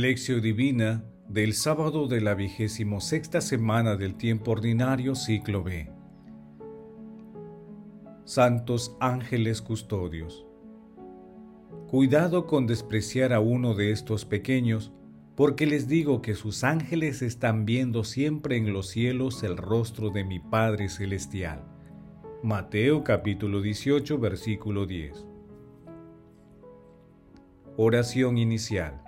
Lección Divina del sábado de la vigésimo sexta semana del tiempo ordinario ciclo B. Santos ángeles custodios. Cuidado con despreciar a uno de estos pequeños, porque les digo que sus ángeles están viendo siempre en los cielos el rostro de mi Padre Celestial. Mateo capítulo 18 versículo 10. Oración inicial.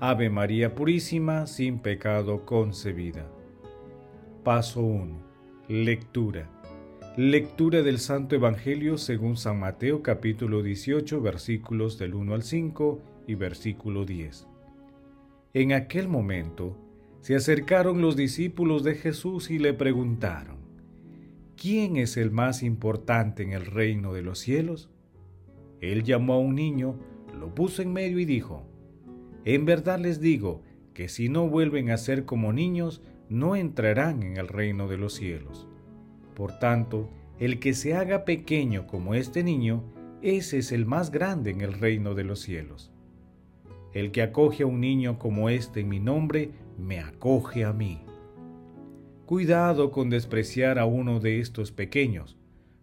Ave María Purísima, sin pecado concebida. Paso 1. Lectura. Lectura del Santo Evangelio según San Mateo capítulo 18 versículos del 1 al 5 y versículo 10. En aquel momento se acercaron los discípulos de Jesús y le preguntaron, ¿quién es el más importante en el reino de los cielos? Él llamó a un niño, lo puso en medio y dijo, en verdad les digo que si no vuelven a ser como niños, no entrarán en el reino de los cielos. Por tanto, el que se haga pequeño como este niño, ese es el más grande en el reino de los cielos. El que acoge a un niño como este en mi nombre, me acoge a mí. Cuidado con despreciar a uno de estos pequeños,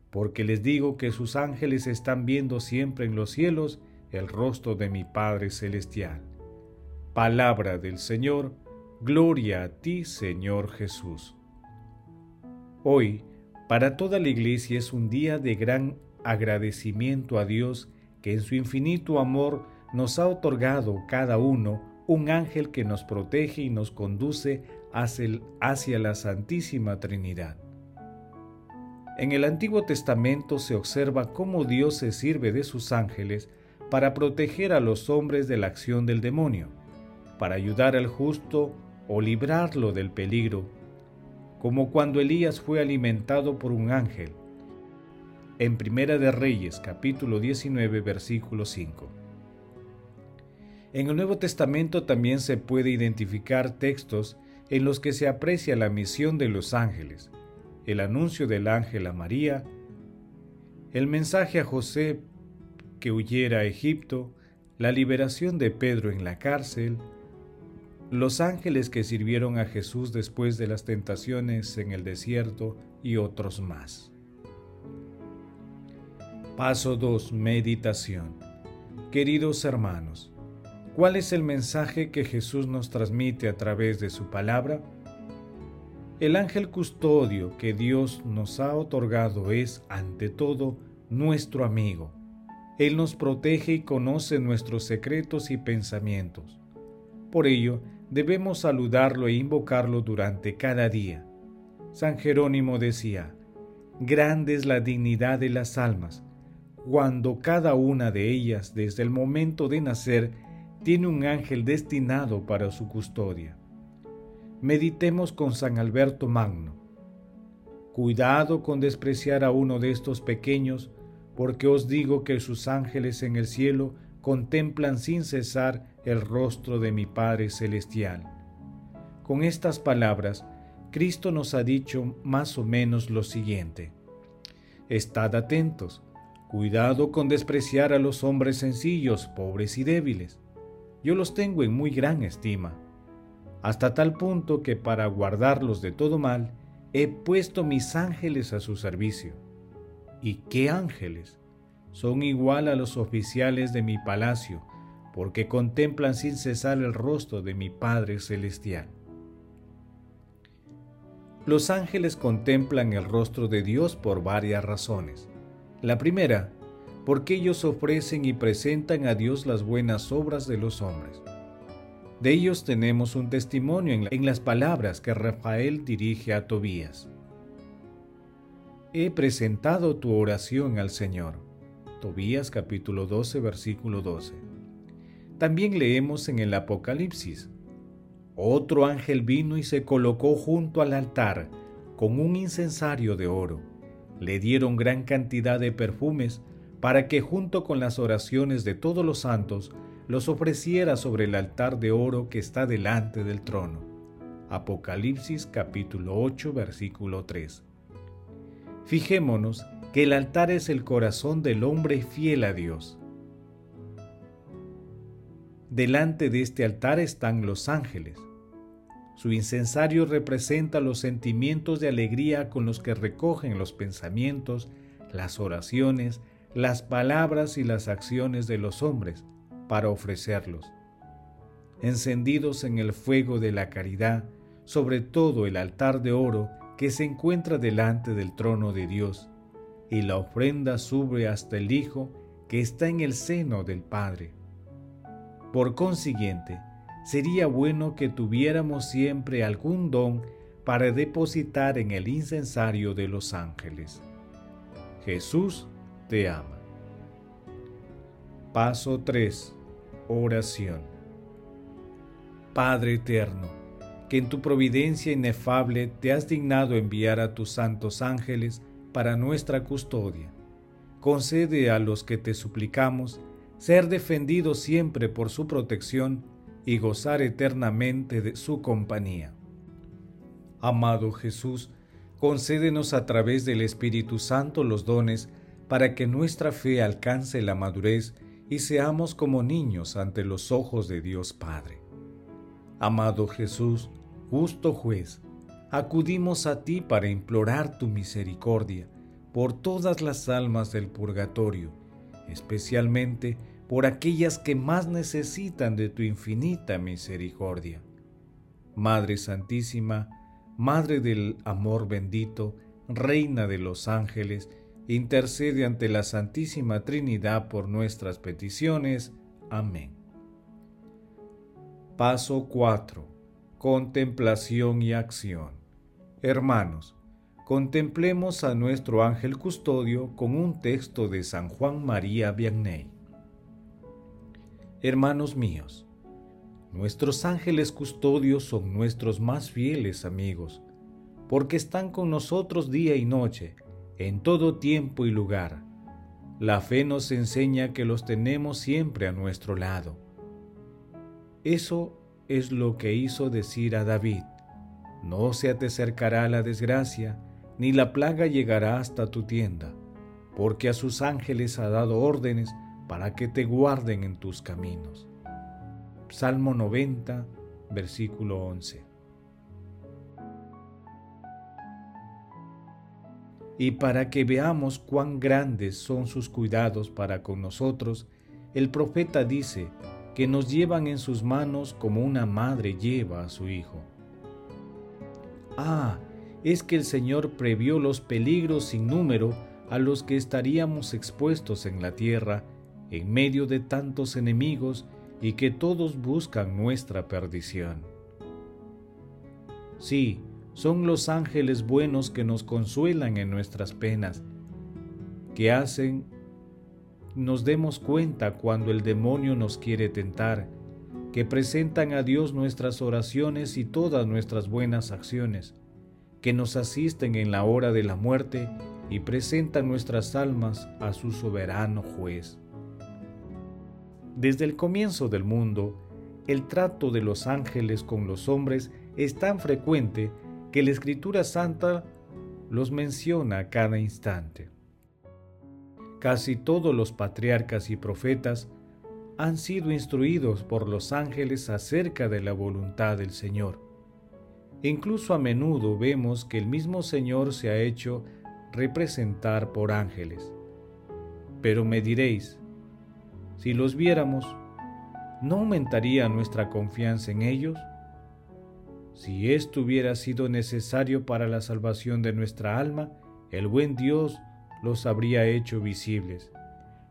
porque les digo que sus ángeles están viendo siempre en los cielos el rostro de mi Padre Celestial. Palabra del Señor, gloria a ti Señor Jesús. Hoy, para toda la Iglesia es un día de gran agradecimiento a Dios que en su infinito amor nos ha otorgado cada uno un ángel que nos protege y nos conduce hacia, la Santísima Trinidad. En el Antiguo Testamento se observa cómo Dios se sirve de sus ángeles para proteger a los hombres de la acción del demonio para ayudar al justo o librarlo del peligro, como cuando Elías fue alimentado por un ángel. En Primera de Reyes, capítulo 19, versículo 5. En el Nuevo Testamento también se puede identificar textos en los que se aprecia la misión de los ángeles, el anuncio del ángel a María, el mensaje a José que huyera a Egipto, la liberación de Pedro en la cárcel, los ángeles que sirvieron a Jesús después de las tentaciones en el desierto y otros más. Paso 2. Meditación. Queridos hermanos, ¿cuál es el mensaje que Jesús nos transmite a través de su palabra? El ángel custodio que Dios nos ha otorgado es, ante todo, nuestro amigo. Él nos protege y conoce nuestros secretos y pensamientos. Por ello, debemos saludarlo e invocarlo durante cada día. San Jerónimo decía, Grande es la dignidad de las almas, cuando cada una de ellas, desde el momento de nacer, tiene un ángel destinado para su custodia. Meditemos con San Alberto Magno. Cuidado con despreciar a uno de estos pequeños, porque os digo que sus ángeles en el cielo contemplan sin cesar el rostro de mi Padre Celestial. Con estas palabras, Cristo nos ha dicho más o menos lo siguiente. Estad atentos, cuidado con despreciar a los hombres sencillos, pobres y débiles. Yo los tengo en muy gran estima, hasta tal punto que para guardarlos de todo mal, he puesto mis ángeles a su servicio. ¿Y qué ángeles? son igual a los oficiales de mi palacio, porque contemplan sin cesar el rostro de mi Padre Celestial. Los ángeles contemplan el rostro de Dios por varias razones. La primera, porque ellos ofrecen y presentan a Dios las buenas obras de los hombres. De ellos tenemos un testimonio en, las palabras que Rafael dirige a Tobías. He presentado tu oración al Señor Tobías capítulo 12 versículo 12. También leemos en el Apocalipsis, Otro ángel vino y se colocó junto al altar con un incensario de oro. Le dieron gran cantidad de perfumes para que junto con las oraciones de todos los santos los ofreciera sobre el altar de oro que está delante del trono. Apocalipsis capítulo 8 versículo 3. Fijémonos que el altar es el corazón del hombre fiel a Dios. Delante de este altar están los ángeles. Su incensario representa los sentimientos de alegría con los que recogen los pensamientos, las oraciones, las palabras y las acciones de los hombres para ofrecerlos. Encendidos en el fuego de la caridad, sobre todo el altar de oro que se encuentra delante del trono de Dios, y la ofrenda sube hasta el Hijo que está en el seno del Padre. Por consiguiente, sería bueno que tuviéramos siempre algún don para depositar en el incensario de los ángeles. Jesús te ama. Paso 3. Oración. Padre eterno, que en tu providencia inefable te has dignado enviar a tus santos ángeles para nuestra custodia. Concede a los que te suplicamos ser defendidos siempre por su protección y gozar eternamente de su compañía. Amado Jesús, concédenos a través del Espíritu Santo los dones para que nuestra fe alcance la madurez y seamos como niños ante los ojos de Dios Padre. Amado Jesús, justo juez, acudimos a ti para implorar tu misericordia por todas las almas del purgatorio, especialmente por aquellas que más necesitan de tu infinita misericordia. Madre Santísima, Madre del Amor bendito, Reina de los ángeles, intercede ante la Santísima Trinidad por nuestras peticiones. Amén. Paso 4. Contemplación y acción. Hermanos, contemplemos a nuestro ángel custodio con un texto de San Juan María Vianney. Hermanos míos, nuestros ángeles custodios son nuestros más fieles amigos, porque están con nosotros día y noche, en todo tiempo y lugar. La fe nos enseña que los tenemos siempre a nuestro lado. Eso es lo que hizo decir a David, no se te acercará la desgracia, ni la plaga llegará hasta tu tienda, porque a sus ángeles ha dado órdenes para que te guarden en tus caminos. Salmo 90, versículo 11. Y para que veamos cuán grandes son sus cuidados para con nosotros, el profeta dice que nos llevan en sus manos como una madre lleva a su hijo. Ah, es que el Señor previó los peligros sin número a los que estaríamos expuestos en la tierra, en medio de tantos enemigos y que todos buscan nuestra perdición. Sí, son los ángeles buenos que nos consuelan en nuestras penas, que hacen nos demos cuenta cuando el demonio nos quiere tentar, que presentan a Dios nuestras oraciones y todas nuestras buenas acciones, que nos asisten en la hora de la muerte y presentan nuestras almas a su soberano juez. Desde el comienzo del mundo, el trato de los ángeles con los hombres es tan frecuente que la Escritura Santa los menciona a cada instante. Casi todos los patriarcas y profetas han sido instruidos por los ángeles acerca de la voluntad del Señor. Incluso a menudo vemos que el mismo Señor se ha hecho representar por ángeles. Pero me diréis, si los viéramos, ¿no aumentaría nuestra confianza en ellos? Si esto hubiera sido necesario para la salvación de nuestra alma, el buen Dios los habría hecho visibles.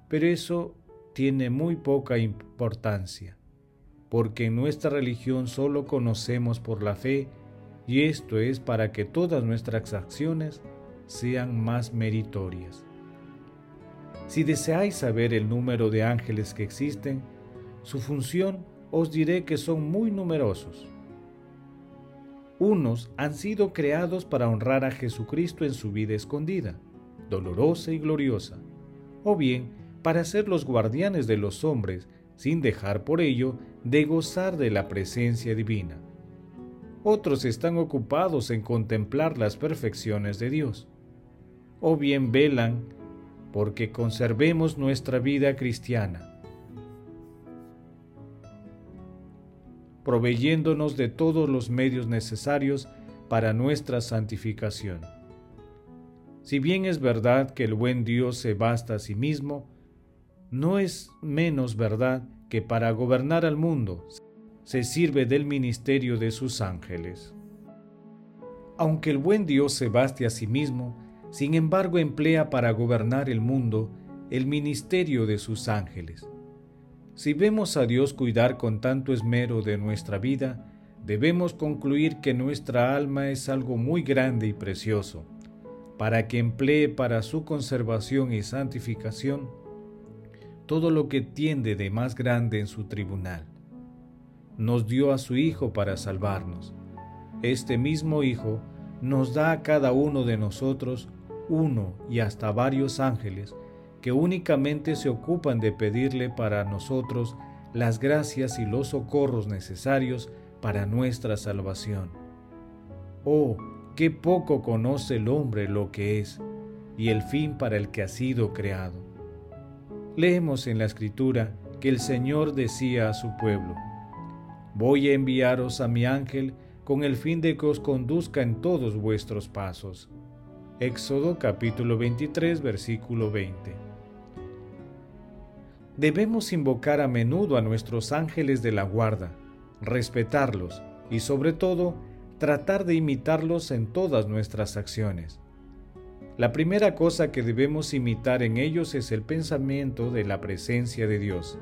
Pero eso tiene muy poca importancia, porque en nuestra religión solo conocemos por la fe, y esto es para que todas nuestras acciones sean más meritorias. Si deseáis saber el número de ángeles que existen, su función os diré que son muy numerosos. Unos han sido creados para honrar a Jesucristo en su vida escondida, dolorosa y gloriosa, o bien para ser los guardianes de los hombres sin dejar por ello de gozar de la presencia divina. Otros están ocupados en contemplar las perfecciones de Dios, o bien velan porque conservemos nuestra vida cristiana, proveyéndonos de todos los medios necesarios para nuestra santificación. Si bien es verdad que el buen Dios se basta a sí mismo, no es menos verdad que para gobernar al mundo se sirve del ministerio de sus ángeles. Aunque el buen Dios se baste a sí mismo, sin embargo emplea para gobernar el mundo el ministerio de sus ángeles. Si vemos a Dios cuidar con tanto esmero de nuestra vida, debemos concluir que nuestra alma es algo muy grande y precioso, para que emplee para su conservación y santificación todo lo que tiende de más grande en su tribunal. Nos dio a su Hijo para salvarnos. Este mismo Hijo nos da a cada uno de nosotros uno y hasta varios ángeles que únicamente se ocupan de pedirle para nosotros las gracias y los socorros necesarios para nuestra salvación. Oh, qué poco conoce el hombre lo que es y el fin para el que ha sido creado. Leemos en la escritura que el Señor decía a su pueblo, Voy a enviaros a mi ángel con el fin de que os conduzca en todos vuestros pasos. Éxodo capítulo 23 versículo 20. Debemos invocar a menudo a nuestros ángeles de la guarda, respetarlos y sobre todo tratar de imitarlos en todas nuestras acciones. La primera cosa que debemos imitar en ellos es el pensamiento de la presencia de Dios.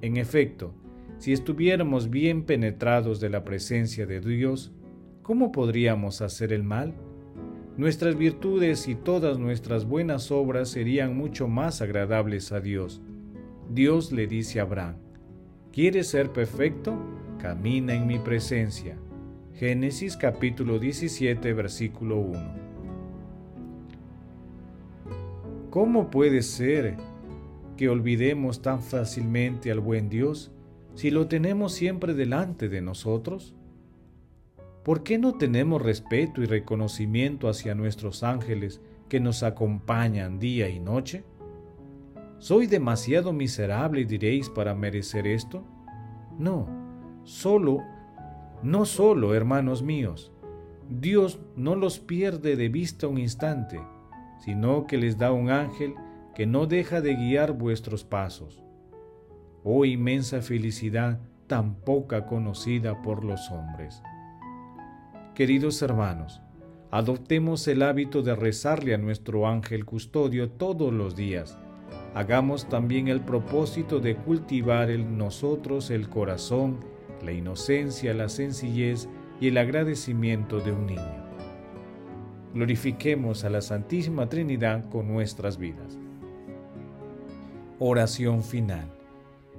En efecto, si estuviéramos bien penetrados de la presencia de Dios, ¿cómo podríamos hacer el mal? nuestras virtudes y todas nuestras buenas obras serían mucho más agradables a Dios. Dios le dice a Abraham, ¿quieres ser perfecto? Camina en mi presencia. Génesis capítulo 17 versículo 1. ¿Cómo puede ser que olvidemos tan fácilmente al buen Dios si lo tenemos siempre delante de nosotros? ¿Por qué no tenemos respeto y reconocimiento hacia nuestros ángeles que nos acompañan día y noche? ¿Soy demasiado miserable, diréis, para merecer esto? No, solo, no solo, hermanos míos. Dios no los pierde de vista un instante, sino que les da un ángel que no deja de guiar vuestros pasos. Oh inmensa felicidad tan poca conocida por los hombres. Queridos hermanos, adoptemos el hábito de rezarle a nuestro ángel custodio todos los días. Hagamos también el propósito de cultivar en nosotros el corazón, la inocencia, la sencillez y el agradecimiento de un niño. Glorifiquemos a la Santísima Trinidad con nuestras vidas. Oración final.